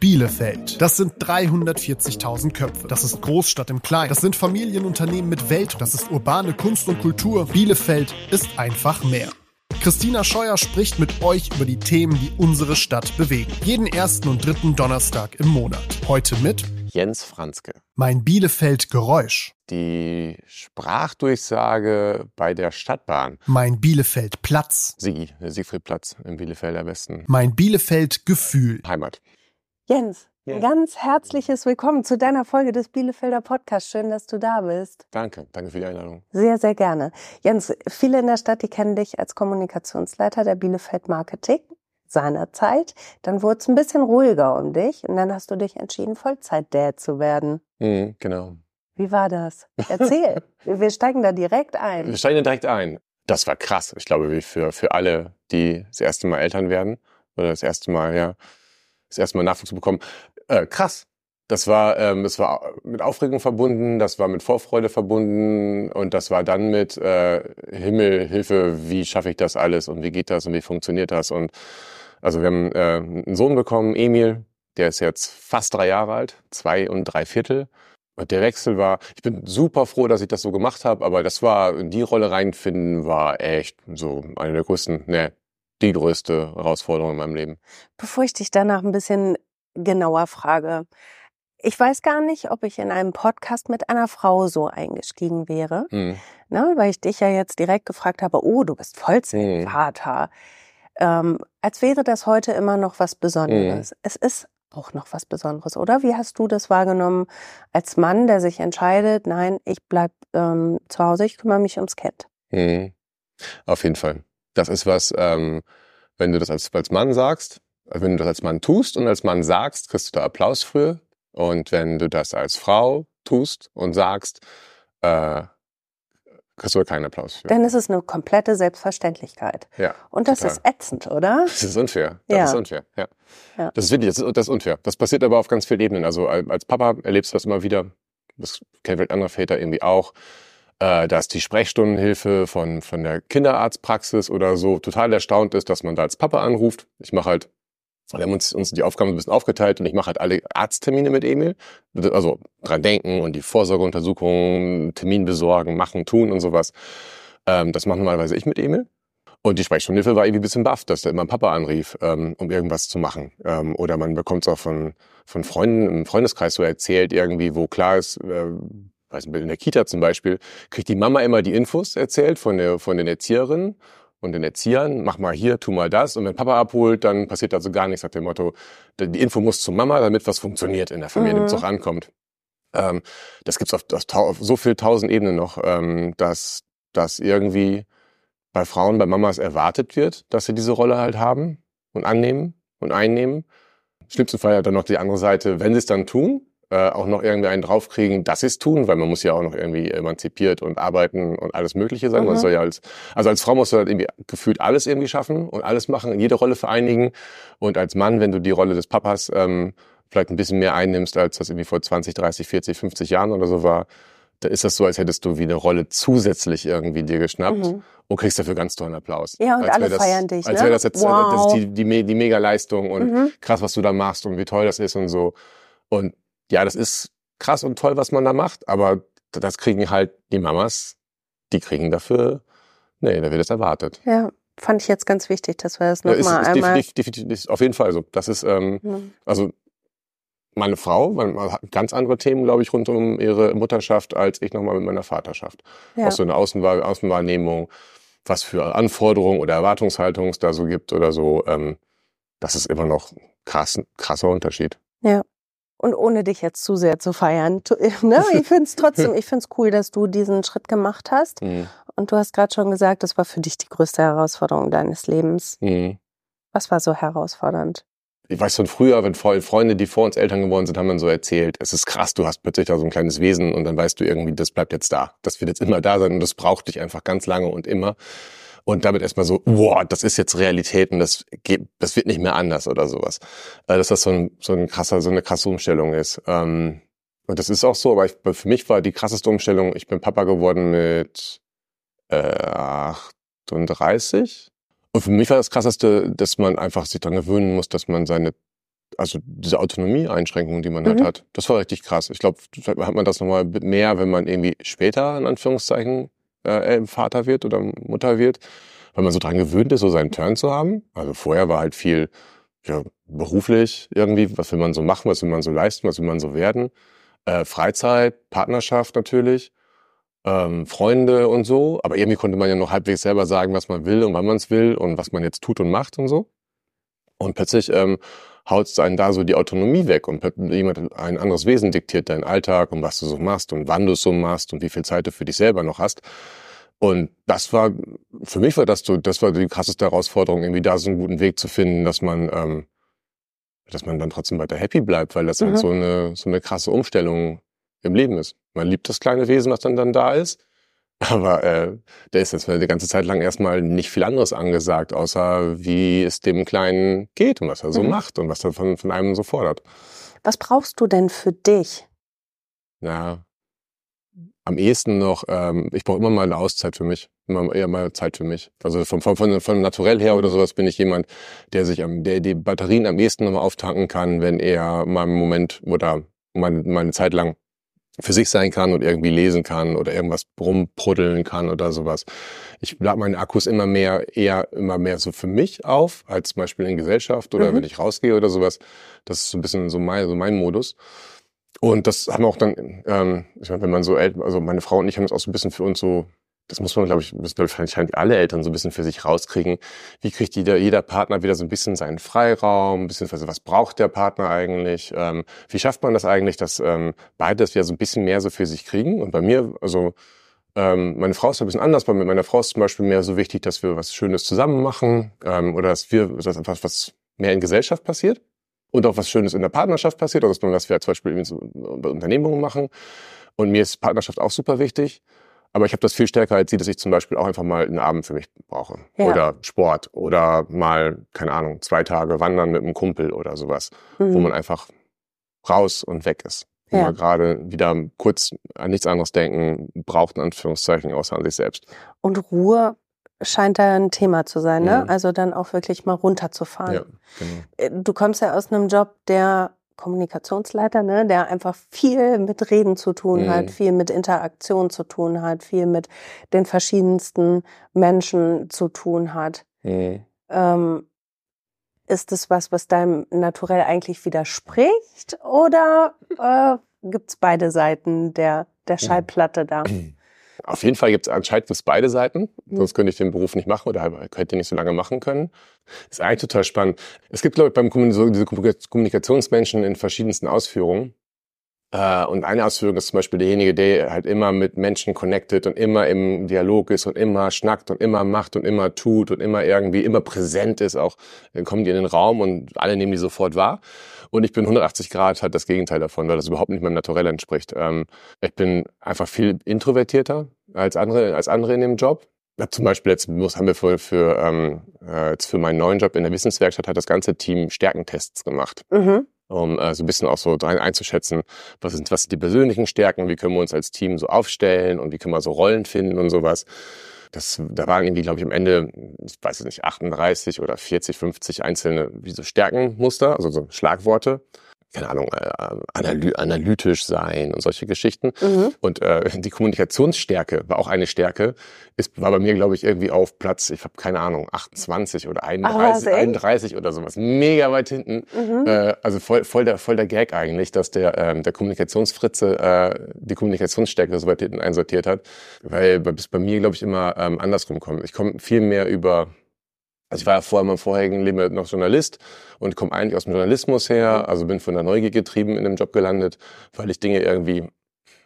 Bielefeld. Das sind 340.000 Köpfe. Das ist Großstadt im Kleinen. Das sind Familienunternehmen mit Welt. Das ist urbane Kunst und Kultur. Bielefeld ist einfach mehr. Christina Scheuer spricht mit euch über die Themen, die unsere Stadt bewegen. Jeden ersten und dritten Donnerstag im Monat. Heute mit Jens Franzke. Mein Bielefeld Geräusch. Die Sprachdurchsage bei der Stadtbahn. Mein Bielefeld Platz. Sigi, der Siegfriedplatz im Bielefelder Westen. Mein Bielefeld Gefühl. Heimat. Jens, Ja. ganz herzliches Willkommen zu deiner Folge des Bielefelder Podcasts. Schön, dass du da bist. Danke, danke für die Einladung. Sehr, sehr gerne. Jens, viele in der Stadt, die kennen dich als Kommunikationsleiter der Bielefeld Marketing seinerzeit. Dann wurde es ein bisschen ruhiger um dich und dann hast du dich entschieden, Vollzeit-Dad zu werden. Mhm, genau. Wie war das? Erzähl. wir wir steigen da direkt Wir ein. steigen da direkt ein. Das war krass. Ich glaube, wie für, für alle, die das erste Mal Eltern werden oder das erste Mal, ja, das erste Mal Nachwuchs bekommen. Äh, krass. Das war, ähm, das war mit Aufregung verbunden, das war mit Vorfreude verbunden und das war dann mit äh, Himmel, Hilfe, wie schaffe ich das alles und wie geht das und wie funktioniert das? Und also wir haben äh, einen Sohn bekommen, Emil, der ist jetzt fast drei Jahre alt, zwei und drei Viertel. Und der Wechsel war, ich bin super froh, dass ich das so gemacht habe, aber das war, in die Rolle reinfinden, war echt so eine der größten, ne, die größte Herausforderung in meinem Leben. Bevor ich dich danach ein bisschen genauer frage. Ich weiß gar nicht, ob ich in einem Podcast mit einer Frau so eingestiegen wäre. Mhm. ne, weil ich dich ja jetzt direkt gefragt habe, oh, du bist Vollzeitvater. Ähm, als wäre das heute immer noch was Besonderes. Es ist auch noch was Besonderes, oder? Wie hast du das wahrgenommen als Mann, der sich entscheidet, nein, ich bleib ähm, zu Hause, ich kümmere mich ums Kind? Mhm. Auf jeden Fall. Das ist was, ähm, wenn du das als, als Mann sagst, äh, wenn du das als Mann tust und als Mann sagst, kriegst du da Applaus für. Und wenn du das als Frau tust und sagst, äh, kriegst du keinen Applaus für. Denn es ist eine komplette Selbstverständlichkeit. Ja. Und das total. ist ätzend, oder? Das ist unfair. Das Ja. ist unfair. Ja. Ja. Das ist wirklich, das ist, das ist unfair. Das passiert aber auf ganz vielen Ebenen. Also al- als Papa erlebst du das immer wieder. Das kennen vielleicht andere Väter irgendwie auch. Äh, dass die Sprechstundenhilfe von, von der Kinderarztpraxis oder so total erstaunt ist, dass man da als Papa anruft. Ich mache halt, wir haben uns, uns die Aufgaben ein bisschen aufgeteilt und ich mache halt alle Arzttermine mit Emil. Also dran denken und die Vorsorgeuntersuchungen, Termin besorgen, machen, tun und sowas. Ähm, das mache normalerweise ich mit Emil. Und die Sprechstundenhilfe war irgendwie ein bisschen baff, dass da immer Papa anrief, ähm, um irgendwas zu machen. Ähm, oder man bekommt es auch von, von Freunden im Freundeskreis so erzählt, irgendwie, wo klar ist, äh, weiß nicht, in der Kita zum Beispiel, kriegt die Mama immer die Infos erzählt von, der, von den Erzieherinnen und den Erziehern, mach mal hier, tu mal das. Und wenn Papa abholt, dann passiert also gar nichts nach dem Motto, die Info muss zur Mama, damit was funktioniert in der Familie, Mhm. damit es auch ankommt. Ähm, das gibt's auf, auf, so viel tausend Ebenen noch, ähm, dass, dass irgendwie bei Frauen, bei Mamas erwartet wird, dass sie diese Rolle halt haben und annehmen und einnehmen. Im schlimmsten Fall ja dann noch die andere Seite, wenn sie es dann tun, äh, auch noch irgendwie einen draufkriegen, dass sie es tun, weil man muss ja auch noch irgendwie emanzipiert und arbeiten und alles Mögliche sein. Man Mhm. soll ja als, also als Frau musst du halt irgendwie gefühlt alles irgendwie schaffen und alles machen, jede Rolle vereinigen. Und als Mann, wenn du die Rolle des Papas ähm, vielleicht ein bisschen mehr einnimmst, als das irgendwie vor 20, 30, 40, 50 Jahren oder so war, da ist das so, als hättest du wie eine Rolle zusätzlich irgendwie dir geschnappt Mhm. und kriegst dafür ganz tollen Applaus. Ja, und Als alle das, feiern dich, Als ne? wäre das jetzt Wow. das ist die, die, die Mega-Leistung und Mhm. krass, was du da machst und wie toll das ist und so. Und ja, das ist krass und toll, was man da macht, aber das kriegen halt die Mamas, die kriegen dafür, nee, da wird es erwartet. Ja, fand ich jetzt ganz wichtig, dass wir das Ja, ist, nochmal ist einmal. definitiv, definitiv, ist auf jeden Fall so. Das ist, ähm, Mhm. also meine Frau, man hat ganz andere Themen, glaube ich, rund um ihre Mutterschaft, als ich nochmal mit meiner Vaterschaft. Ja. Auch so eine Außenwahr Außenwahrnehmung, was für Anforderungen oder Erwartungshaltungen es da so gibt oder so. Ähm, das ist immer noch krass, krasser Unterschied. Und ohne dich jetzt zu sehr zu feiern. Tu- Ne? Ich finde es trotzdem, ich finde es cool, dass du diesen Schritt gemacht hast. Mhm. Und du hast gerade schon gesagt, das war für dich die größte Herausforderung deines Lebens. Mhm. Was war so herausfordernd? Ich weiß von früher, wenn Fre- Freunde, die vor uns Eltern geworden sind, haben dann so erzählt, es ist krass, du hast plötzlich da so ein kleines Wesen und dann weißt du irgendwie, das bleibt jetzt da. Das wird jetzt immer da sein und das braucht dich einfach ganz lange und immer. Und damit erstmal so, wow, das ist jetzt Realität und das geht, das wird nicht mehr anders oder sowas. Äh, Dass das so ein, so ein krasser, so eine krasse Umstellung ist. Ähm, Und das ist auch so, aber ich, für mich war die krasseste Umstellung, ich bin Papa geworden mit äh, 38. Und für mich war das krasseste, dass man einfach sich daran gewöhnen muss, dass man seine also diese Autonomie-Einschränkungen, die man halt mhm. halt hat, das war richtig krass. Ich glaube, hat man das nochmal mehr, wenn man irgendwie später, in Anführungszeichen, äh, Vater wird oder Mutter wird, weil man so dran gewöhnt ist, so seinen Turn zu haben. Also vorher war halt viel ja, beruflich irgendwie, was will man so machen, was will man so leisten, was will man so werden. Äh, Freizeit, Partnerschaft natürlich, ähm, Freunde und so. Aber irgendwie konnte man ja noch halbwegs selber sagen, was man will und wann man es will und was man jetzt tut und macht und so. Und plötzlich ähm, haut einen da so die Autonomie weg und jemand ein anderes Wesen diktiert deinen Alltag und was du so machst und wann du es so machst und wie viel Zeit du für dich selber noch hast. Und das war, für mich war das so, das war die krasseste Herausforderung, irgendwie da so einen guten Weg zu finden, dass man, ähm, dass man dann trotzdem weiter happy bleibt, weil das halt mhm. halt so eine, so eine krasse Umstellung im Leben ist. Man liebt das kleine Wesen, was dann dann da ist. Aber äh, da ist jetzt die ganze Zeit lang erstmal nicht viel anderes angesagt, außer wie es dem Kleinen geht und was er so mhm. macht und was er von, von einem so fordert. Was brauchst du denn für dich? Ja, am ehesten noch, ähm, ich brauche immer mal eine Auszeit für mich, immer eher mal Zeit für mich. Also vom, vom, von, von Naturell her oder sowas bin ich jemand, der sich am, der die Batterien am ehesten nochmal auftanken kann, wenn er mal einen Moment oder mal, mal eine Zeit lang für sich sein kann und irgendwie lesen kann oder irgendwas rumpruddeln kann oder sowas. Ich lade meine Akkus immer mehr, eher immer mehr so für mich auf, als zum Beispiel in Gesellschaft oder mhm. wenn ich rausgehe oder sowas. Das ist so ein bisschen so mein, so mein Modus. Und das haben wir auch dann, ähm, ich meine, wenn man so älter, also meine Frau und ich haben das auch so ein bisschen für uns so, das muss man, glaube ich, müssen, glaube ich, wahrscheinlich alle Eltern so ein bisschen für sich rauskriegen. Wie kriegt jeder, jeder Partner wieder so ein bisschen seinen Freiraum, ein bisschen, also was braucht der Partner eigentlich? Ähm, wie schafft man das eigentlich, dass ähm, beide das wieder so ein bisschen mehr so für sich kriegen? Und bei mir, also ähm, meine Frau ist ein bisschen anders, mit meiner Frau ist zum Beispiel mehr so wichtig, dass wir was Schönes zusammen machen ähm, oder dass wir, dass einfach was mehr in Gesellschaft passiert und auch was Schönes in der Partnerschaft passiert, also was wir zum Beispiel so bei Unternehmungen machen. Und mir ist Partnerschaft auch super wichtig. Aber ich habe das viel stärker als sie, dass ich zum Beispiel auch einfach mal einen Abend für mich brauche. Ja. Oder Sport. Oder mal, keine Ahnung, zwei Tage wandern mit einem Kumpel oder sowas. Mhm. Wo man einfach raus und weg ist. Wo ja. man gerade wieder kurz an nichts anderes denken braucht, in Anführungszeichen, außer an sich selbst. Und Ruhe scheint da ein Thema zu sein, ne? Mhm. Also dann auch wirklich mal runterzufahren. Ja, genau. Äh, du kommst ja aus einem Job, der Kommunikationsleiter, ne, der einfach viel mit Reden zu tun mhm. hat, viel mit Interaktion zu tun hat, viel mit den verschiedensten Menschen zu tun hat. Mhm. Ähm, ist es was, was deinem Naturell eigentlich widerspricht oder äh, gibt es beide Seiten der, der. Schallplatte da? Auf jeden Fall gibt es anscheinend für beide Seiten. Mhm. Sonst könnte ich den Beruf nicht machen oder hätte ihn nicht so lange machen können. ist eigentlich total spannend. Es gibt, glaube ich, beim diese Kommunikationsmenschen in verschiedensten Ausführungen. Äh, und eine Ausführung ist zum Beispiel derjenige, der halt immer mit Menschen connected und immer im Dialog ist und immer schnackt und immer macht und immer tut und immer irgendwie immer präsent ist. Auch dann kommen die in den Raum und alle nehmen die sofort wahr. Und ich bin 180 Grad halt das Gegenteil davon, weil das überhaupt nicht meinem Naturell entspricht. Ähm, ich bin einfach viel introvertierter als andere, als andere in dem Job. Ja, zum Beispiel jetzt muss, haben wir für, für, ähm, äh, jetzt für meinen neuen Job in der Wissenswerkstatt hat das ganze Team Stärkentests gemacht. Mhm um äh, so ein bisschen auch so einzuschätzen, was sind, was sind die persönlichen Stärken, wie können wir uns als Team so aufstellen und wie können wir so Rollen finden und sowas. Das, da waren irgendwie, glaube ich, am Ende, ich weiß es nicht, 38 oder 40, 50 einzelne wie so Stärkenmuster, also so Schlagworte keine Ahnung, äh, analy analytisch sein und solche Geschichten. Mhm. Und äh, die Kommunikationsstärke war auch eine Stärke. Ist, war bei mir, glaube ich, irgendwie auf Platz, ich habe keine Ahnung, 28 oder 31, Ach, 31 oder sowas. Mega weit hinten. Mhm. Äh, also voll, voll, der, voll der Gag eigentlich, dass der, ähm, der Kommunikationsfritze äh, die Kommunikationsstärke so weit hinten einsortiert hat. Weil bis bei mir, glaube ich, immer ähm, andersrum kommt. Ich komme viel mehr über also ich war ja vorher in meinem vorherigen Leben noch Journalist und komme eigentlich aus dem Journalismus her, also bin von der Neugier getrieben in dem Job gelandet, weil ich Dinge irgendwie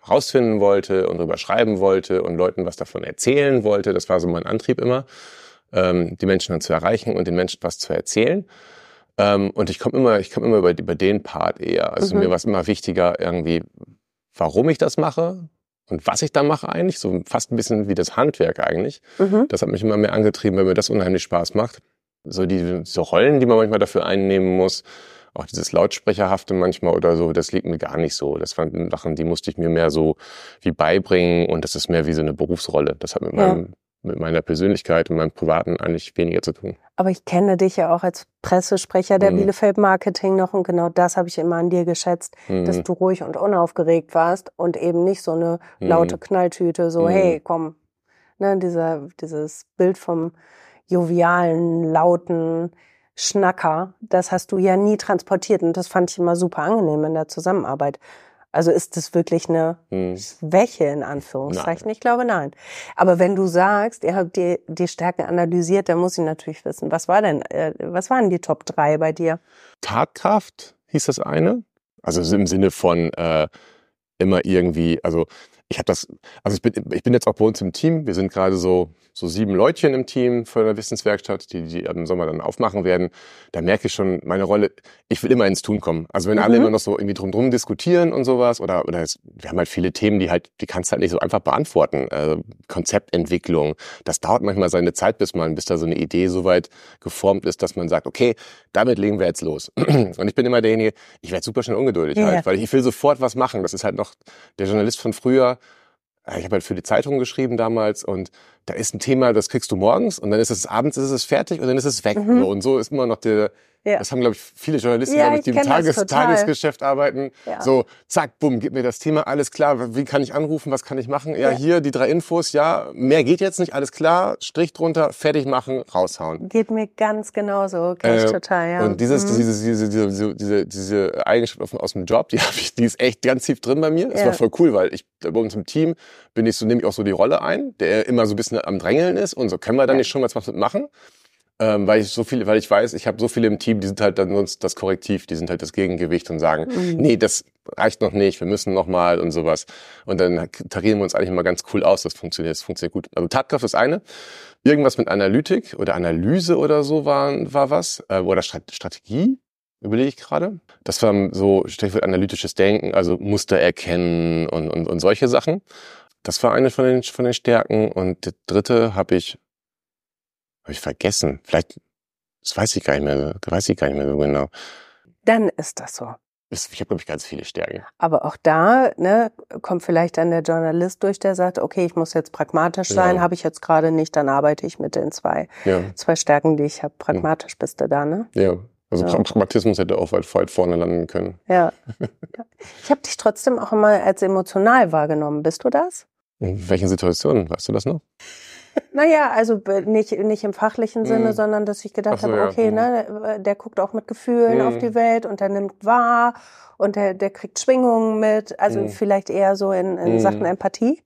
rausfinden wollte und drüber schreiben wollte und Leuten was davon erzählen wollte. Das war so mein Antrieb immer, ähm, die Menschen dann zu erreichen und den Menschen was zu erzählen. Ähm, und ich komme immer, ich komme immer über, über den Part eher. Also mhm. mir war es immer wichtiger irgendwie, warum ich das mache, und was ich da mache eigentlich, so fast ein bisschen wie das Handwerk eigentlich, mhm. das hat mich immer mehr angetrieben, weil mir das unheimlich Spaß macht. So die so Rollen, die man manchmal dafür einnehmen muss, auch dieses Lautsprecherhafte manchmal oder so, das liegt mir gar nicht so. Das waren Sachen, die musste ich mir mehr so wie beibringen und das ist mehr wie so eine Berufsrolle. Das hat mit ja. meinem mit meiner Persönlichkeit und meinem Privaten eigentlich weniger zu tun. Aber ich kenne dich ja auch als Pressesprecher der mhm. Bielefeld Marketing noch und genau das habe ich immer an dir geschätzt, mhm. dass du ruhig und unaufgeregt warst und eben nicht so eine mhm. laute Knalltüte, so mhm. hey, komm, ne, dieser, dieses Bild vom jovialen, lauten Schnacker, das hast du ja nie transportiert und das fand ich immer super angenehm in der Zusammenarbeit. Also ist das wirklich eine hm. Schwäche in Anführungszeichen? Nein. Ich glaube nein. Aber wenn du sagst, ihr habt die, die Stärken analysiert, dann muss ich natürlich wissen, was war denn, äh, was waren die Top drei bei dir? Tatkraft hieß das eine. Also im Sinne von äh, immer irgendwie, also ich habe das, also ich bin, ich bin jetzt auch bei uns im Team. Wir sind gerade so so sieben Leutchen im Team von der Wissenswerkstatt, die, die im Sommer dann aufmachen werden. Da merke ich schon meine Rolle. Ich will immer ins Tun kommen. Also wenn mhm. alle immer noch so irgendwie drum diskutieren und sowas oder oder es, wir haben halt viele Themen, die halt die kannst du halt nicht so einfach beantworten. Äh, Konzeptentwicklung, das dauert manchmal seine Zeit, bis man bis da so eine Idee so weit geformt ist, dass man sagt, okay, damit legen wir jetzt los. und ich bin immer derjenige, ich werde super schnell ungeduldig ja. halt, weil ich will sofort was machen. Das ist halt noch der Journalist von früher ich habe halt für die Zeitung geschrieben damals und da ist ein Thema, das kriegst du morgens und dann ist es abends ist es fertig und dann ist es weg. Mhm. Und so ist immer noch der, ja. Das haben, glaube ich, viele Journalisten, ja, ich, die im Tages Tagesgeschäft arbeiten. Ja. So, zack, bumm, gib mir das Thema, alles klar. Wie kann ich anrufen? Was kann ich machen? Ja, ja, hier die drei Infos. Ja, mehr geht jetzt nicht, alles klar. Strich drunter, fertig machen, raushauen. Geht mir ganz genauso, kenn ich äh, total, ja. Und dieses, mhm. diese, diese, diese, diese, diese Eigenschaft aus dem Job, die habe ich, die ist echt ganz tief drin bei mir. Das war voll cool, weil ich bei uns im Team bin ich so, nehme ich auch so die Rolle ein, der immer so ein bisschen am Drängeln ist und so können wir dann nicht schon was machen ähm, weil ich so viele, weil ich weiß, ich habe so viele im Team, die sind halt dann sonst das Korrektiv, die sind halt das Gegengewicht und sagen, mhm. nee, das reicht noch nicht, wir müssen noch mal und sowas. Und dann tarieren wir uns eigentlich immer ganz cool aus, das funktioniert, das funktioniert gut. Also Tatkraft ist eine, irgendwas mit Analytik oder Analyse oder so war, war was, äh, oder Strategie, überlege ich gerade. Das war so Stichwort analytisches Denken, also Muster erkennen und, und, und solche Sachen. Das war eine von den, von den Stärken. Und die dritte habe ich habe ich vergessen. Vielleicht, das weiß ich gar nicht mehr, das weiß ich gar nicht mehr so genau. Dann ist das so. Ich habe, glaube ich, ganz viele Stärken. Aber auch da ne, kommt vielleicht dann der Journalist durch, der sagt, okay, ich muss jetzt pragmatisch sein, ja. habe ich jetzt gerade nicht, dann arbeite ich mit den zwei, ja. zwei Stärken, die ich habe. Pragmatisch bist du da, ne? Ja. Also ja. Pragmatismus hätte auch weit, weit vorne landen können. Ja. Ich habe dich trotzdem auch immer als emotional wahrgenommen. Bist du das? In welchen Situationen? Weißt du das noch? Naja, also nicht, nicht im fachlichen Sinne, mhm. sondern dass ich gedacht so, habe, okay, ja. Mhm. ne, der guckt auch mit Gefühlen mhm. auf die Welt und der nimmt wahr und der, der kriegt Schwingungen mit. Also mhm. vielleicht eher so in, in Sachen. Empathie.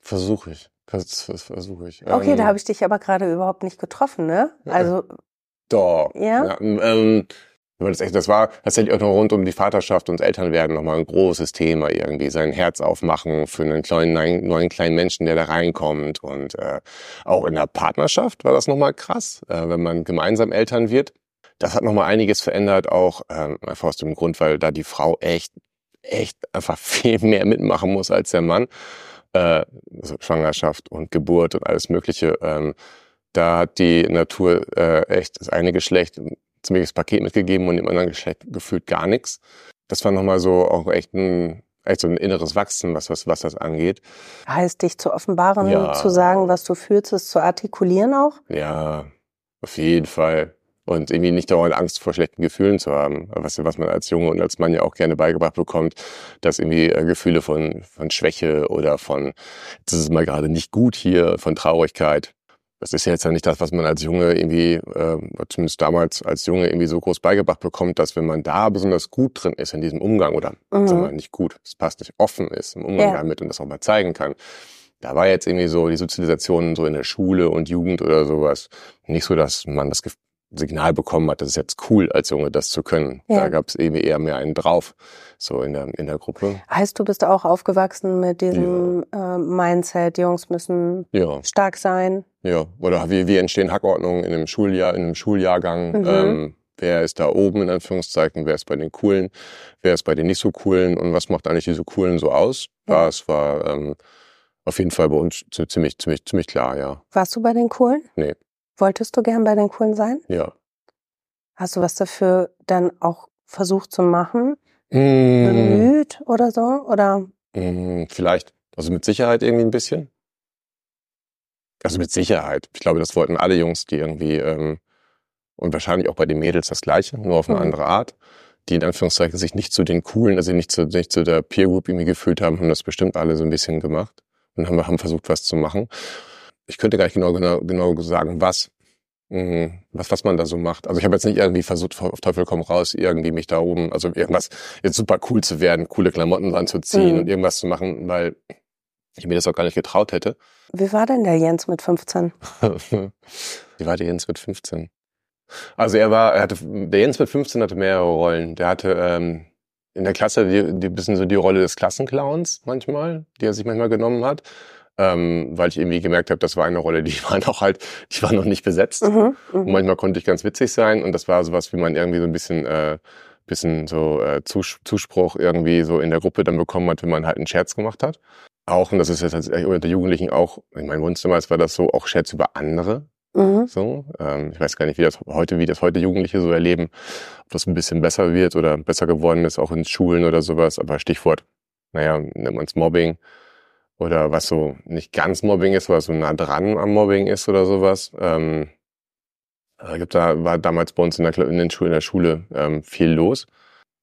Versuche ich. Das, das versuche ich. Okay, ähm, da habe ich dich aber gerade überhaupt nicht getroffen, ne? Also. Doch. Ja. ja ähm, das, echt, das war tatsächlich auch noch rund um die Vaterschaft und Elternwerden nochmal ein großes Thema irgendwie. Sein Herz aufmachen für einen kleinen, neuen kleinen Menschen, der da reinkommt. Und äh, auch in der Partnerschaft war das nochmal krass, äh, wenn man gemeinsam Eltern wird. Das hat nochmal einiges verändert, auch äh, einfach aus dem Grund, weil da die Frau echt, echt einfach viel mehr mitmachen muss als der Mann. Äh, also Schwangerschaft und Geburt und alles Mögliche. Ähm, da hat die Natur äh, echt das eine Geschlecht ziemliches Paket mitgegeben und im anderen Geschlecht gefühlt gar nichts. Das war nochmal so auch echt ein, echt so ein inneres Wachsen, was, was, was das angeht. Heißt, dich zu offenbaren, ja. zu sagen, was du fühlst, es zu artikulieren auch? Ja, auf jeden Fall. Und irgendwie nicht dauernd Angst vor schlechten Gefühlen zu haben. Was, was man als Junge und als Mann ja auch gerne beigebracht bekommt, dass irgendwie äh, Gefühle von, von Schwäche oder von, das ist mal gerade nicht gut hier, von Traurigkeit, das ist ja jetzt ja nicht das, was man als Junge irgendwie, äh, zumindest damals als Junge irgendwie so groß beigebracht bekommt, dass wenn man da besonders gut drin ist in diesem Umgang oder mhm. sagen wir nicht gut, es passt nicht offen ist im Umgang ja. damit und das auch mal zeigen kann. Da war jetzt irgendwie so die Sozialisation so in der Schule und Jugend oder sowas nicht so, dass man das Signal bekommen hat, das ist jetzt cool als Junge, das zu können. Ja. Da gab es irgendwie eher mehr einen drauf, so in der, in der Gruppe. Heißt, du bist auch aufgewachsen mit diesem ja. äh, Mindset, Jungs müssen stark sein? Ja, oder wie, wie entstehen Hackordnungen in einem Schuljahr, in einem Schuljahrgang? Mhm. Ähm, wer ist da oben in Anführungszeichen, wer ist bei den Coolen, wer ist bei den nicht so Coolen und was macht eigentlich diese Coolen so aus? Ja. Das war ähm, auf jeden Fall bei uns ziemlich, ziemlich, ziemlich klar, ja. Warst du bei den Coolen? Nee. Wolltest du gern bei den Coolen sein? Ja. Hast du was dafür dann auch versucht zu machen? Mm. Bemüht oder so? Oder? Mm, vielleicht. Also mit Sicherheit irgendwie ein bisschen. Also mit Sicherheit. Ich glaube, das wollten alle Jungs, die irgendwie, ähm, und wahrscheinlich auch bei den Mädels das Gleiche, nur auf eine mhm. andere Art, die in Anführungszeichen sich nicht zu den coolen, also nicht zu, nicht zu der Peer Group irgendwie gefühlt haben, haben das bestimmt alle so ein bisschen gemacht und haben, haben versucht, was zu machen. Ich könnte gar nicht genau, genau, genau sagen, was, mh, was, was man da so macht. Also ich habe jetzt nicht irgendwie versucht, auf Teufel komm raus, irgendwie mich da oben, also irgendwas jetzt super cool zu werden, coole Klamotten anzuziehen mhm. und irgendwas zu machen, weil ich mir das auch gar nicht getraut hätte. Wie war denn der Jens mit 15? Wie war der Jens mit 15? Also er war, er hatte, der Jens mit 15 hatte mehrere Rollen. Der hatte ähm, in der Klasse die, die bisschen so die Rolle des Klassenclowns manchmal, die er sich manchmal genommen hat. Ähm, weil ich irgendwie gemerkt habe, das war eine Rolle, die war noch halt, die war noch nicht besetzt. Mhm, mh. Und manchmal konnte ich ganz witzig sein und das war sowas, wie man irgendwie so ein bisschen äh, bisschen so äh, Zuspruch irgendwie so in der Gruppe dann bekommen hat, wenn man halt einen Scherz gemacht hat auch, und das ist jetzt unter der Jugendlichen auch, in meinem Wohnzimmer war das so, auch Scherz über andere. Mhm. So, ähm, ich weiß gar nicht, wie das heute, wie das heute Jugendliche so erleben, ob das ein bisschen besser wird oder besser geworden ist, auch in Schulen oder sowas. Aber Stichwort, naja, nennt man es Mobbing oder was so nicht ganz Mobbing ist, was so nah dran am Mobbing ist oder sowas. Ähm, äh, gibt da war damals bei uns in der, in der Schule, in der Schule ähm, viel los.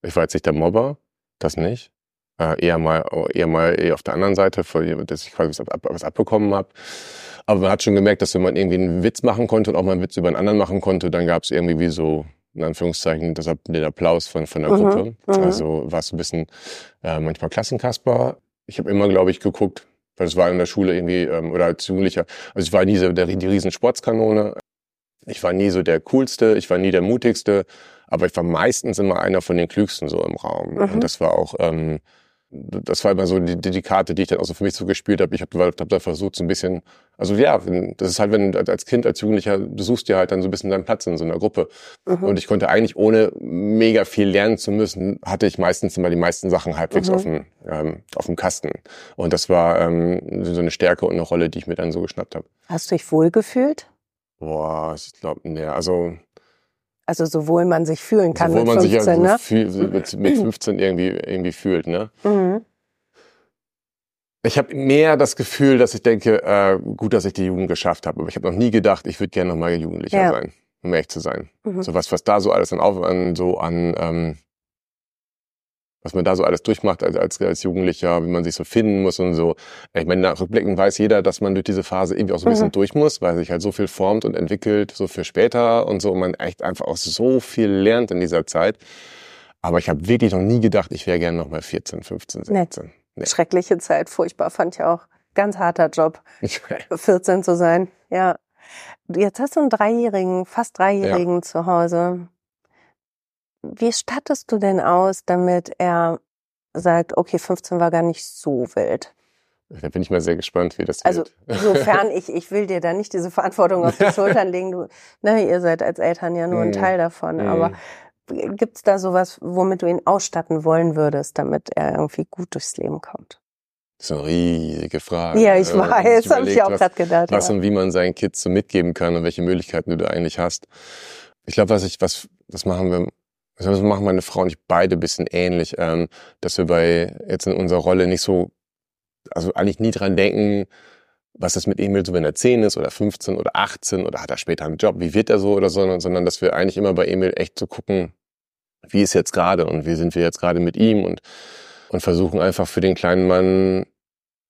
Ich war jetzt nicht der Mobber, das nicht äh, eher mal eher mal eher auf der anderen Seite, dass ich quasi was, ab, was abbekommen habe. Aber man hat schon gemerkt, dass wenn man irgendwie einen Witz machen konnte und auch mal einen Witz über einen anderen machen konnte, dann gab es irgendwie wie so in Anführungszeichen deshalb den Applaus von von der mhm, Gruppe. Mhm. Also war es ein bisschen äh, manchmal Klassenkasper. Ich habe immer, glaube ich, geguckt, weil es war in der Schule irgendwie ähm, oder als Jugendlicher. Also ich war nie so der die riesen Sportskanone. Ich war nie so der coolste. Ich war nie der mutigste. Aber ich war meistens immer einer von den klügsten so im Raum. Mhm. Und das war auch ähm, das war immer so die, die, die Karte, die ich dann auch so für mich so gespielt habe. Ich habe hab da versucht, so ein bisschen, also ja, das ist halt, wenn du als Kind, als Jugendlicher, du suchst dir halt dann so ein bisschen deinen Platz in so einer Gruppe. Mhm. Und ich konnte eigentlich, ohne mega viel lernen zu müssen, hatte ich meistens immer die meisten Sachen halbwegs mhm. auf, dem, ähm, auf dem Kasten. Und das war ähm, so eine Stärke und eine Rolle, die ich mir dann so geschnappt habe. Hast du dich wohl gefühlt? Boah, ich glaube, nee, also also sowohl man sich fühlen kann sowohl mit 15, man sich ja ne? mit, mit 15 irgendwie, irgendwie fühlt, ne? Mhm. Ich habe mehr das Gefühl, dass ich denke, äh, gut, dass ich die Jugend geschafft habe. Aber ich habe noch nie gedacht, ich würde gerne noch mal Jugendlicher ja. sein, um echt zu sein. Mhm. So was, was da so alles an, an so an ähm, was man da so alles durchmacht als, als, als Jugendlicher, wie man sich so finden muss und so. Ich meine, nach Rückblicken weiß jeder, dass man durch diese Phase irgendwie auch so ein bisschen mhm. durch muss, weil sich halt so viel formt und entwickelt, so für später und so, und man echt einfach auch so viel lernt in dieser Zeit. Aber ich habe wirklich noch nie gedacht, ich wäre gerne noch mal 14, 15, 16. Nee. Schreckliche Zeit, furchtbar, fand ich auch. Ganz harter Job, 14 zu sein. Ja. Jetzt hast du einen Dreijährigen, fast Dreijährigen ja. zu Hause wie stattest du denn aus, damit er sagt, okay, 15 war gar nicht so wild? Da bin ich mal sehr gespannt, wie das also, wird. Also sofern ich, ich will dir da nicht diese Verantwortung auf die Schultern legen. Du, ne, ihr seid als Eltern ja nur ein mhm. Teil davon. Mm. Aber gibt's da sowas, womit du ihn ausstatten wollen würdest, damit er irgendwie gut durchs Leben kommt? Das ist eine riesige Frage. Ja, ich weiß, habe ich auch gerade gedacht. Was ja. und wie man seinen Kids so mitgeben kann und welche Möglichkeiten du da eigentlich hast. Ich glaube, was ich, was, das machen wir das machen meine Frau und ich beide bisschen ähnlich, ähm, dass wir bei jetzt in unserer Rolle nicht so, also eigentlich nie dran denken, was ist mit Emil so, wenn er 10 ist oder 15 oder 18 oder hat er später einen Job, wie wird er so oder so, sondern dass wir eigentlich immer bei Emil echt so gucken, wie ist jetzt gerade und wie sind wir jetzt gerade mit ihm und, und versuchen einfach für den kleinen Mann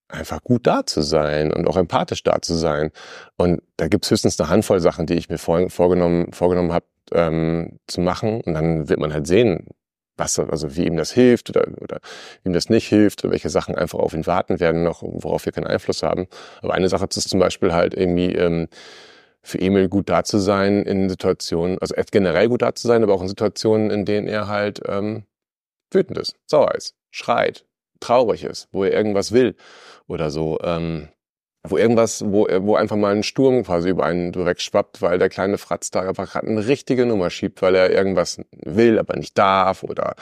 einfach gut da zu sein und auch empathisch da zu sein. Und da gibt's höchstens eine Handvoll Sachen, die ich mir vorgenommen, vorgenommen habe, ähm, zu machen. Und dann wird man halt sehen, was, also wie ihm das hilft oder, oder ihm das nicht hilft, oder welche Sachen einfach auf ihn warten werden noch, worauf wir keinen Einfluss haben. Aber eine Sache ist zum Beispiel halt irgendwie ähm, für Emil gut da zu sein in Situationen, also generell gut da zu sein, aber auch in Situationen, in denen er halt ähm, wütend ist, sauer ist, schreit, traurig ist, wo er irgendwas will oder so. Ähm, wo irgendwas, wo, wo einfach mal ein Sturm quasi über einen wegschwappt, weil der kleine Fratz da einfach gerade eine richtige Nummer schiebt, weil er irgendwas will, aber nicht darf oder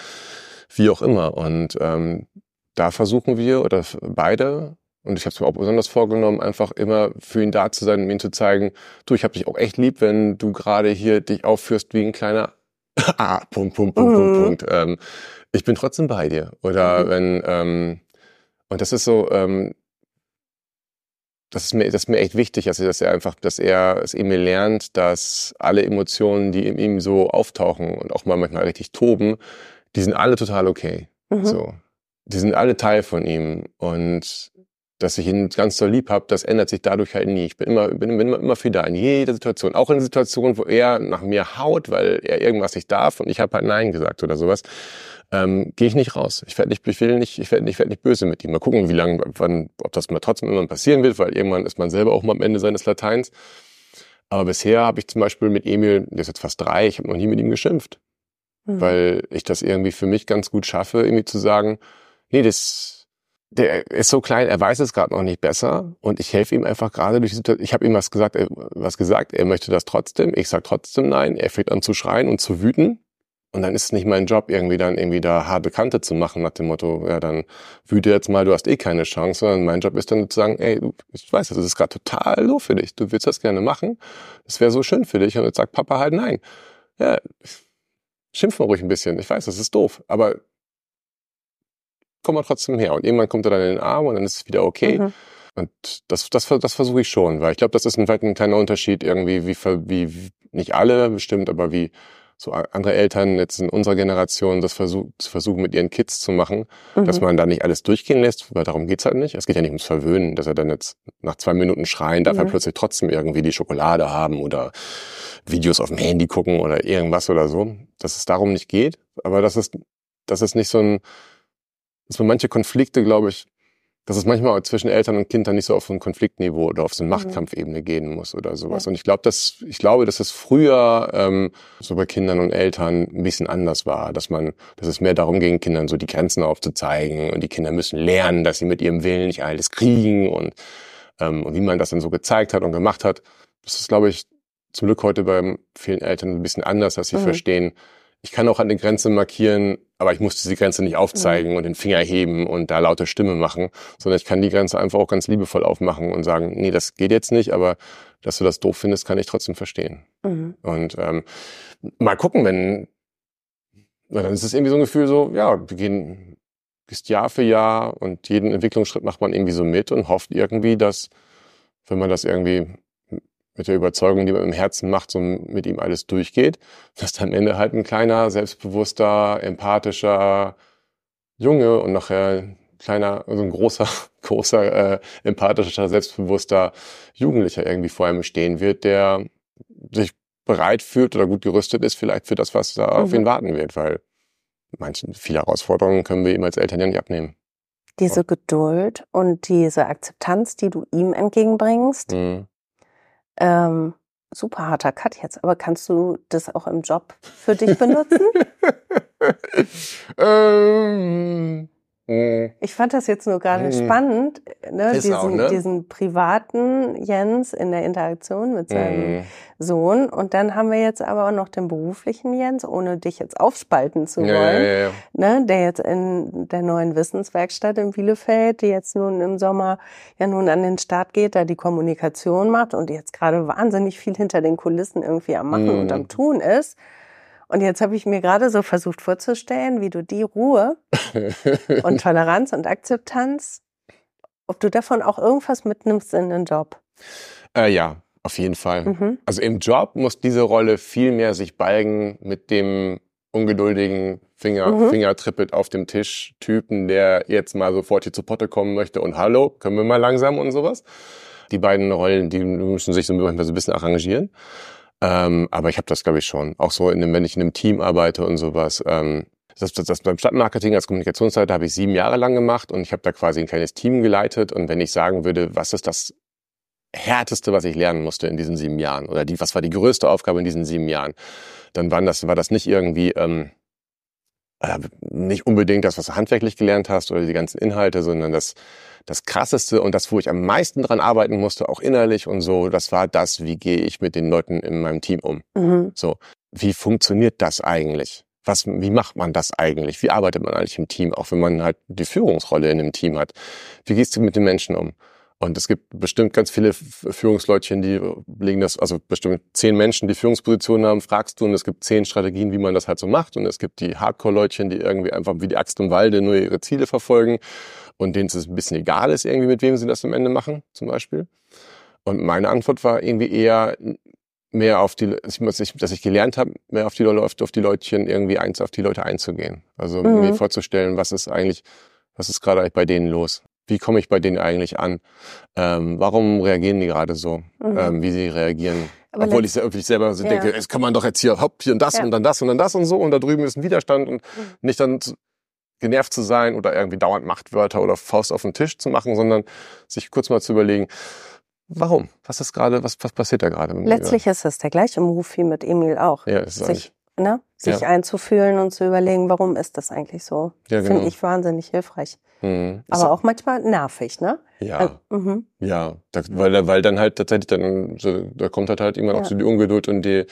wie auch immer. Und ähm, da versuchen wir oder beide, und ich habe es mir auch besonders vorgenommen, einfach immer für ihn da zu sein, um ihm zu zeigen, du, ich habe dich auch echt lieb, wenn du gerade hier dich aufführst wie ein kleiner Ah, Punkt, Punkt, Punkt, mhm. Punkt, Punkt. Ähm, ich bin trotzdem bei dir. Oder mhm. wenn, ähm, und das ist so, ähm, das ist mir, das ist mir echt wichtig, dass er, dass er einfach, dass er es eben lernt, dass alle Emotionen, die in ihm so auftauchen und auch mal manchmal richtig toben, die sind alle total okay. Mhm. So. Die sind alle Teil von ihm. Und dass ich ihn ganz doll lieb habe, das ändert sich dadurch halt nie. Ich bin immer, bin, bin immer für da in jeder Situation. Auch in Situationen, wo er nach mir haut, weil er irgendwas nicht darf und ich habe halt Nein gesagt oder sowas, ähm, gehe ich nicht raus. Ich werde nicht, ich will nicht, ich werde nicht, ich werd nicht böse mit ihm. Mal gucken, wie lange, wann, ob das mal trotzdem irgendwann passieren wird, weil irgendwann ist man selber auch mal am Ende seines Lateins. Aber bisher habe ich zum Beispiel mit Emil, der ist jetzt fast drei, ich habe noch nie mit ihm geschimpft. Mhm. Weil ich das irgendwie für mich ganz gut schaffe, irgendwie zu sagen, nee, das der ist so klein, er weiß es gerade noch nicht besser. Und ich helfe ihm einfach gerade durch die Situation. Ich habe ihm was gesagt, er, was gesagt, er möchte das trotzdem, ich sage trotzdem nein, er fängt an zu schreien und zu wüten. Und dann ist es nicht mein Job, irgendwie dann irgendwie da harte Kante zu machen nach dem Motto, ja dann wüte jetzt mal, du hast eh keine Chance, sondern mein Job ist dann zu sagen, ey, ich weiß, das ist gerade total doof für dich, du willst das gerne machen, das wäre so schön für dich. Und jetzt sagt Papa halt nein. Ja, schimpf mal ruhig ein bisschen, ich weiß, das ist doof, aber komm mal trotzdem her. Und irgendwann kommt er dann in den Arm und dann ist es wieder okay. Mhm. Und das, das, das versuche ich schon, weil ich glaube, das ist ein, ein kleiner Unterschied irgendwie, wie, wie, wie nicht alle bestimmt, aber wie so andere Eltern jetzt in unserer Generation das versuch, versuchen mit ihren Kids zu machen, mhm. dass man da nicht alles durchgehen lässt, weil darum geht's halt nicht. Es geht ja nicht ums Verwöhnen, dass er dann jetzt nach zwei Minuten schreien, darf mhm. er plötzlich trotzdem irgendwie die Schokolade haben oder Videos auf dem Handy gucken oder irgendwas oder so. Dass es darum nicht geht, aber das ist, das ist nicht so ein, dass man manche Konflikte, glaube ich, dass es manchmal zwischen Eltern und Kindern nicht so auf so ein Konfliktniveau oder auf so eine mhm. Machtkampfebene gehen muss oder sowas. Ja. Und ich glaube, dass ich glaube, dass es früher ähm, so bei Kindern und Eltern ein bisschen anders war, dass man, dass es mehr darum ging, Kindern so die Grenzen aufzuzeigen und die Kinder müssen lernen, dass sie mit ihrem Willen nicht alles kriegen und ähm, und wie man das dann so gezeigt hat und gemacht hat. Das ist, glaube ich, zum Glück heute bei vielen Eltern ein bisschen anders, dass sie mhm. verstehen, ich kann auch an der Grenze markieren, aber ich muss diese Grenze nicht aufzeigen mhm. und den Finger heben und da laute Stimme machen, sondern ich kann die Grenze einfach auch ganz liebevoll aufmachen und sagen, nee, das geht jetzt nicht, aber dass du das doof findest, kann ich trotzdem verstehen. Mhm. Und ähm, mal gucken, wenn, na, dann ist es irgendwie so ein Gefühl so, ja, wir gehen ist Jahr für Jahr und jeden Entwicklungsschritt macht man irgendwie so mit und hofft irgendwie, dass, wenn man das irgendwie mit der Überzeugung, die man im Herzen macht, so mit ihm alles durchgeht, dass dann am Ende halt ein kleiner, selbstbewusster, empathischer Junge und nachher ein kleiner, also ein großer, großer, äh, empathischer, selbstbewusster Jugendlicher irgendwie vor ihm stehen wird, der sich bereit fühlt oder gut gerüstet ist, vielleicht für das, was da mhm. auf ihn warten wird, weil manche, viele Herausforderungen können wir ihm als Eltern ja nicht abnehmen. Diese Geduld und diese Akzeptanz, die du ihm entgegenbringst, mhm ähm, super harter Cut jetzt, aber kannst du das auch im Job für dich benutzen? ähm, hm. Ich fand das jetzt nur gerade hm. spannend, ne? diesen, auch, ne? diesen privaten Jens in der Interaktion mit seinem hm. Sohn. Und dann haben wir jetzt aber auch noch den beruflichen Jens, ohne dich jetzt aufspalten zu wollen, ja, ja, ja. Ne? der jetzt in der neuen Wissenswerkstatt in Bielefeld, die jetzt nun im Sommer ja nun an den Start geht, da die Kommunikation macht und jetzt gerade wahnsinnig viel hinter den Kulissen irgendwie am Machen und am. Tun ist. Und jetzt habe ich mir gerade so versucht vorzustellen, wie du die Ruhe und Toleranz und Akzeptanz, ob du davon auch irgendwas mitnimmst in den Job. Äh, ja, auf jeden Fall. Mhm. Also im Job muss diese Rolle viel mehr sich balgen mit dem ungeduldigen Finger, mhm. Fingertrippet auf dem Tisch Typen, der jetzt mal sofort hier zu Potte kommen möchte und hallo, können wir mal langsam und sowas. Die beiden Rollen, die müssen sich so ein bisschen arrangieren. Ähm, aber ich habe das, glaube ich, schon. Auch so, in dem, wenn ich in einem Team arbeite und sowas. Ähm, das, das, das beim Stadtmarketing als Kommunikationsleiter habe ich sieben Jahre lang gemacht und ich habe da quasi ein kleines Team geleitet. Und wenn ich sagen würde, was ist das härteste, was ich lernen musste in diesen sieben Jahren oder die, was war die größte Aufgabe in diesen sieben Jahren, dann waren das, war das nicht irgendwie ähm, äh, nicht unbedingt das, was du handwerklich gelernt hast oder die ganzen Inhalte, sondern das das krasseste und das, wo ich am meisten dran arbeiten musste, auch innerlich und so, das war das, wie gehe ich mit den Leuten in meinem Team um? Mhm. So, wie funktioniert das eigentlich? Was, wie macht man das eigentlich? Wie arbeitet man eigentlich im Team, auch wenn man halt die Führungsrolle in einem Team hat? Wie gehst du mit den Menschen um? Und es gibt bestimmt ganz viele Führungsleutchen, die legen das, also bestimmt zehn Menschen, die Führungspositionen haben, fragst du, und es gibt zehn Strategien, wie man das halt so macht. Und es gibt die Hardcore-Leutchen, die irgendwie einfach wie die Axt im Walde nur ihre Ziele verfolgen. und denen es ein bisschen egal ist, irgendwie mit wem sie das am Ende machen, zum Beispiel. Und meine Antwort war irgendwie eher mehr auf die, dass ich, dass ich gelernt habe, mehr auf die, auf, auf die Leutchen irgendwie eins, auf die Leute einzugehen. Also mhm. mir vorzustellen, was ist eigentlich, was ist gerade bei denen los? Wie komme ich bei denen eigentlich an? Ähm, warum reagieren die gerade so, mhm. ähm, wie sie reagieren? Aber Obwohl ich, selber so ja. denke, jetzt kann man doch jetzt hier, hopp, hier und das ja. und dann das und dann das und so und da drüben ist ein Widerstand und mhm. nicht dann genervt zu sein oder irgendwie dauernd Machtwörter oder Faust auf den Tisch zu machen, sondern sich kurz mal zu überlegen, warum? Was ist gerade, was, was passiert da gerade? Letztlich ist es der gleiche Move wie mit Emil auch. Ja, ist sich, ne, sich ja. einzufühlen und zu überlegen, warum ist das eigentlich so? Ja, genau. Finde ich wahnsinnig hilfreich. Mhm. Aber auch manchmal nervig, ne? Ja. Also, mhm. Ja, da, weil, weil dann halt tatsächlich dann, so, da kommt halt halt irgendwann ja. auch so die Ungeduld und die,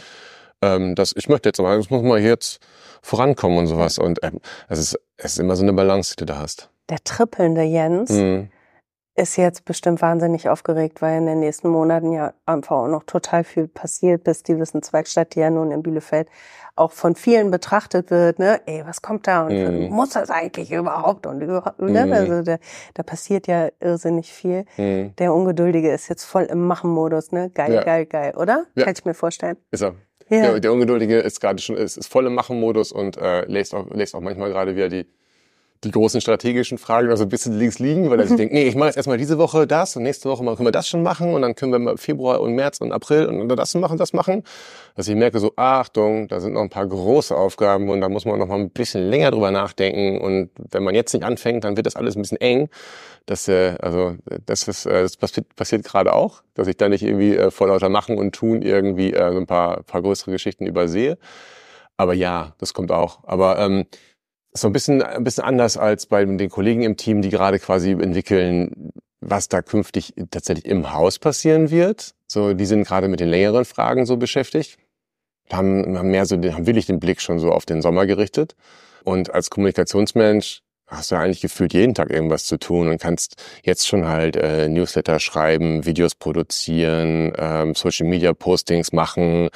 ähm, das, ich möchte jetzt mal, das muss mal jetzt vorankommen und sowas. Und ähm, es, ist, es ist immer so eine Balance, die du da hast. Der trippelnde Jens mhm. Ist jetzt bestimmt wahnsinnig aufgeregt, weil in den nächsten Monaten ja einfach auch noch total viel passiert, bis die Wissenswerkstatt, die ja nun in Bielefeld auch von vielen betrachtet wird, ne, ey, was kommt da und mhm. muss das eigentlich überhaupt und überhaupt, ne? Mhm. Also da, da passiert ja irrsinnig viel. Mhm. Der Ungeduldige ist jetzt voll im Machen-Modus, ne? Geil, ja. geil, geil, oder? Ja. Kann ich mir vorstellen. Ist er. Ja. Der, der Ungeduldige ist gerade schon, ist, ist voll im Machen-Modus und äh, lässt, auch, lässt auch manchmal gerade wieder die die großen strategischen Fragen also ein bisschen links liegen, weil er sich denkt, nee, ich mache jetzt erstmal diese Woche das und nächste Woche können wir das schon machen und dann können wir mal Februar und März und April und das machen, das machen. Dass ich merke so, Achtung, da sind noch ein paar große Aufgaben und da muss man noch mal ein bisschen länger drüber nachdenken und wenn man jetzt nicht anfängt, dann wird das alles ein bisschen eng. Das, äh, also das, ist, äh, das passiert, passiert gerade auch, dass ich da nicht irgendwie äh, vor lauter Machen und Tun irgendwie äh, so ein paar, paar größere Geschichten übersehe. Aber ja, das kommt auch. Aber ähm, so ein bisschen, ein bisschen anders als bei den Kollegen im Team, die gerade quasi entwickeln, was da künftig tatsächlich im Haus passieren wird. So, die sind gerade mit den längeren Fragen so beschäftigt, haben, haben mehr so, haben wirklich den Blick schon so auf den Sommer gerichtet. Und als Kommunikationsmensch hast du ja eigentlich gefühlt jeden Tag irgendwas zu tun und kannst jetzt schon halt äh, Newsletter schreiben, Videos produzieren, ähm, Social Media Postings machen,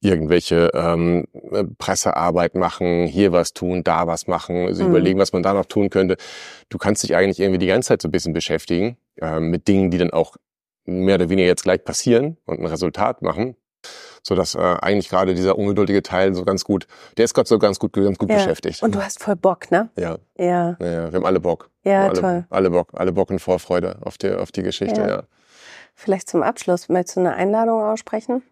irgendwelche ähm, äh, Pressearbeit machen, hier was tun, da was machen, also mhm. überlegen, was man da noch tun könnte. Du kannst dich eigentlich irgendwie die ganze Zeit so ein bisschen beschäftigen äh, mit Dingen, die dann auch mehr oder weniger jetzt gleich passieren und ein Resultat machen so dass äh, eigentlich gerade dieser ungeduldige Teil so ganz gut, der ist gerade so ganz gut, ganz gut ja. beschäftigt. Und du hast voll Bock, ne? Ja. Ja. ja, ja wir haben alle Bock. Ja, alle, toll. Alle Bock, alle Bock und Vorfreude auf die, auf die Geschichte, ja. ja. Vielleicht zum Abschluss, möchtest du eine Einladung aussprechen?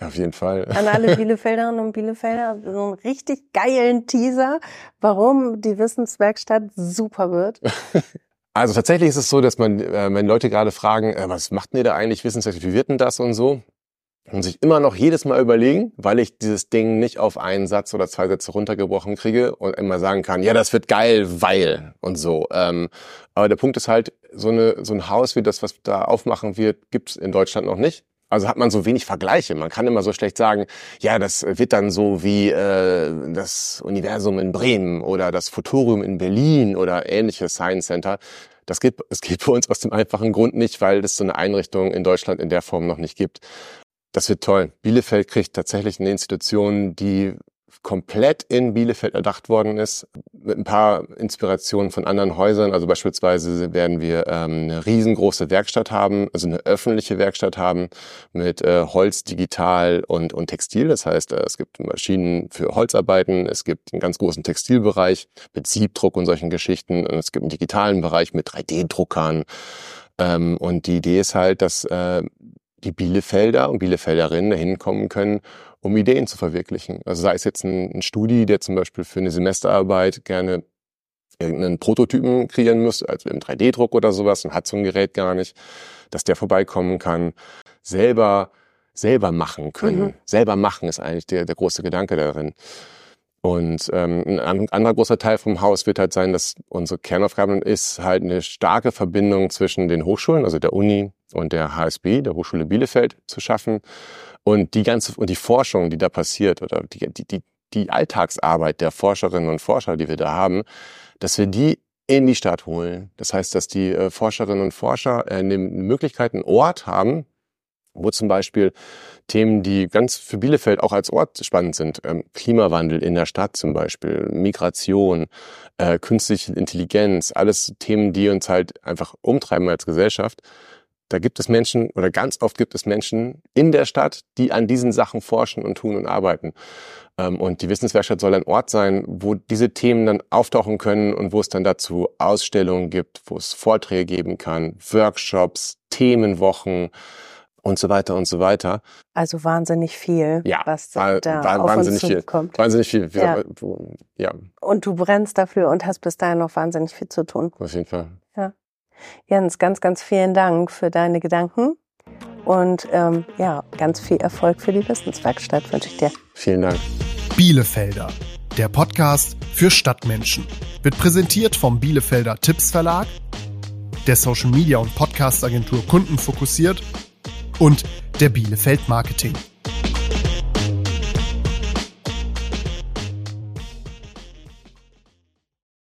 Ja, auf jeden Fall. An alle Bielefelderinnen und Bielefelder so einen richtig geilen Teaser, warum die Wissenswerkstatt super wird. Also tatsächlich ist es so, dass man, äh, wenn Leute gerade fragen, äh, was macht denn ihr da eigentlich, Wissenswerkstatt, wie wird denn das und so, und sich immer noch jedes Mal überlegen, weil ich dieses Ding nicht auf einen Satz oder zwei Sätze runtergebrochen kriege und immer sagen kann, ja, das wird geil, weil und so. Ähm, aber der Punkt ist halt, so, eine, so ein Haus wie das, was da aufmachen wird, gibt's in Deutschland noch nicht. Also hat man so wenig Vergleiche. Man kann immer so schlecht sagen, ja, das wird dann so wie äh, das Universum in Bremen oder das Futurium in Berlin oder ähnliche Science Center. Das geht, es geht bei uns aus dem einfachen Grund nicht, weil es so eine Einrichtung in Deutschland in der Form noch nicht gibt. Das wird toll. Bielefeld kriegt tatsächlich eine Institution, die komplett in Bielefeld erdacht worden ist, mit ein paar Inspirationen von anderen Häusern. Also beispielsweise werden wir ähm, eine riesengroße Werkstatt haben, also eine öffentliche Werkstatt haben mit äh, Holz, Digital und, und Textil. Das heißt, äh, es gibt Maschinen für Holzarbeiten, es gibt einen ganz großen Textilbereich mit Siebdruck und solchen Geschichten und es gibt einen digitalen Bereich mit 3D-Druckern. Ähm, und die Idee ist halt, dass äh, die Bielefelder und Bielefelderinnen dahin kommen können, um Ideen zu verwirklichen. Also sei es jetzt ein, ein Studi, der zum Beispiel für eine Semesterarbeit gerne irgendeinen Prototypen kreieren müsste, also im 3D-Druck oder sowas und hat so ein Gerät gar nicht, dass der vorbeikommen kann, selber selber machen können. Mhm. Selber machen ist eigentlich der, der große Gedanke darin. Und ähm, ein anderer großer Teil vom Haus wird halt sein, dass unsere Kernaufgabe ist halt eine starke Verbindung zwischen den Hochschulen, also der Uni und der HSB, der Hochschule Bielefeld, zu schaffen. Und die ganze und die Forschung, die da passiert, oder die, die, die, die Alltagsarbeit der Forscherinnen und Forscher, die wir da haben, dass wir die in die Stadt holen. Das heißt, dass die äh, Forscherinnen und Forscher äh, eine Möglichkeit, einen Ort haben, wo zum Beispiel Themen, die ganz für Bielefeld auch als Ort spannend sind, ähm, Klimawandel in der Stadt zum Beispiel, Migration, äh, künstliche Intelligenz, alles Themen, die uns halt einfach umtreiben als Gesellschaft. Da gibt es Menschen oder ganz oft gibt es Menschen in der Stadt, die an diesen Sachen forschen und tun und arbeiten. Ähm, und die Wissenswerkstatt soll ein Ort sein, wo diese Themen dann auftauchen können und wo es dann dazu Ausstellungen gibt, wo es Vorträge geben kann, Workshops, Themenwochen, und so weiter und so weiter. Also wahnsinnig viel, ja, was da war, auf wahnsinnig uns zukommt. Viel, wahnsinnig viel. Ja. ja. Und du brennst dafür und hast bis dahin noch wahnsinnig viel zu tun. Auf jeden Fall. Ja. Jens, ganz, ganz vielen Dank für deine Gedanken und ähm, ja, ganz viel Erfolg für die Wissenswerkstatt wünsche ich dir. Vielen Dank. Bielefelder, der Podcast für Stadtmenschen, wird präsentiert vom Bielefelder Tipps Verlag, der Social Media und Podcast Agentur Kunden fokussiert und der Bielefeld Marketing.